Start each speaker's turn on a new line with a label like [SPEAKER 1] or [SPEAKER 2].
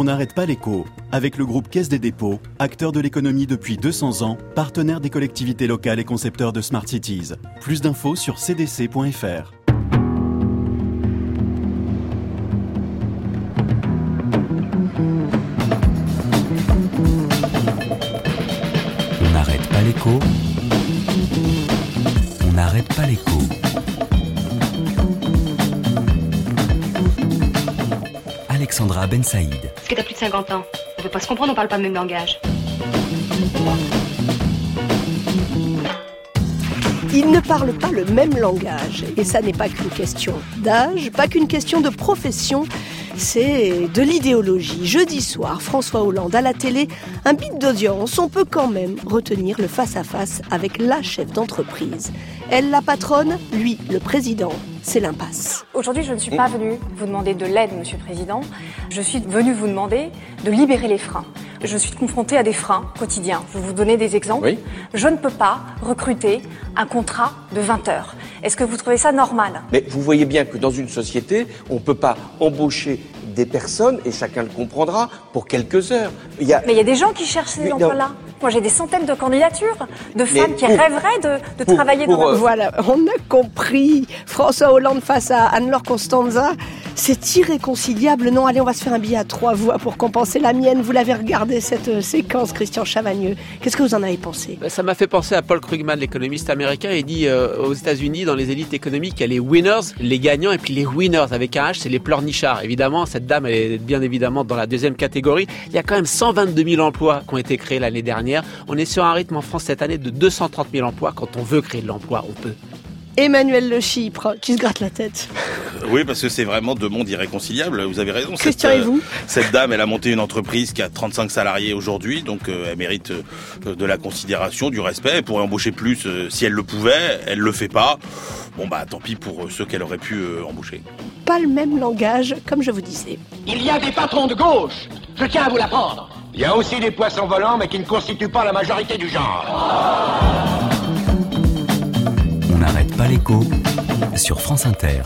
[SPEAKER 1] On n'arrête pas l'écho avec le groupe Caisse des dépôts, acteur de l'économie depuis 200 ans, partenaire des collectivités locales et concepteur de Smart Cities. Plus d'infos sur cdc.fr.
[SPEAKER 2] On n'arrête pas l'écho. On n'arrête pas l'écho. Alexandra Ben Saïd.
[SPEAKER 3] Est-ce que t'as plus de 50 ans On peut pas se comprendre, on parle pas le même langage.
[SPEAKER 4] Ils ne parlent pas le même langage. Et ça n'est pas qu'une question d'âge, pas qu'une question de profession, c'est de l'idéologie. Jeudi soir, François Hollande à la télé, un bit d'audience, on peut quand même retenir le face-à-face avec la chef d'entreprise. Elle, la patronne, lui, le président. C'est l'impasse.
[SPEAKER 5] Aujourd'hui, je ne suis pas venue vous demander de l'aide, Monsieur le Président. Je suis venue vous demander de libérer les freins. Je suis confrontée à des freins quotidiens. Je vais vous donner des exemples.
[SPEAKER 6] Oui.
[SPEAKER 5] Je ne peux pas recruter un contrat de 20 heures. Est-ce que vous trouvez ça normal?
[SPEAKER 6] Mais vous voyez bien que dans une société, on ne peut pas embaucher des personnes, et chacun le comprendra, pour quelques heures. Il y a...
[SPEAKER 5] Mais il y a des gens qui cherchent ces emplois-là. Moi, j'ai des centaines de candidatures de femmes qui
[SPEAKER 6] pour-
[SPEAKER 5] rêveraient de, de
[SPEAKER 6] pour-
[SPEAKER 5] travailler
[SPEAKER 6] pour,
[SPEAKER 5] dans
[SPEAKER 6] euh,
[SPEAKER 4] Voilà, on a compris. François Hollande face à Anne-Laure Constanza, c'est irréconciliable. Non, allez, on va se faire un billet à trois voix pour compenser la mienne. Vous l'avez regardé cette euh, séquence, Christian Chavagneux. Qu'est-ce que vous en avez pensé?
[SPEAKER 7] Ben, Ça m'a fait penser à Paul Krugman, l'économiste américain. Il dit euh, aux États-Unis, dans les élites économiques, il y a les winners, les gagnants, et puis les winners avec un H, c'est les pleurnichards. Évidemment, cette dame, elle est bien évidemment dans la deuxième catégorie. Il y a quand même 122 000 emplois qui ont été créés l'année dernière. On est sur un rythme en France cette année de 230 000 emplois. Quand on veut créer de l'emploi, on peut.
[SPEAKER 4] Emmanuel Le Chypre, qui se gratte la tête.
[SPEAKER 8] Oui, parce que c'est vraiment deux mondes irréconciliables. Vous avez raison.
[SPEAKER 4] Christian
[SPEAKER 8] cette,
[SPEAKER 4] et vous
[SPEAKER 8] Cette dame, elle a monté une entreprise qui a 35 salariés aujourd'hui, donc euh, elle mérite euh, de la considération, du respect. Elle pourrait embaucher plus euh, si elle le pouvait. Elle le fait pas. Bon bah tant pis pour euh, ceux qu'elle aurait pu euh, embaucher.
[SPEAKER 4] Pas le même langage, comme je vous disais.
[SPEAKER 9] Il y a des patrons de gauche. Je tiens à vous l'apprendre. Il y a aussi des poissons volants, mais qui ne constituent pas la majorité du genre.
[SPEAKER 2] n'arrête pas l'écho sur France Inter.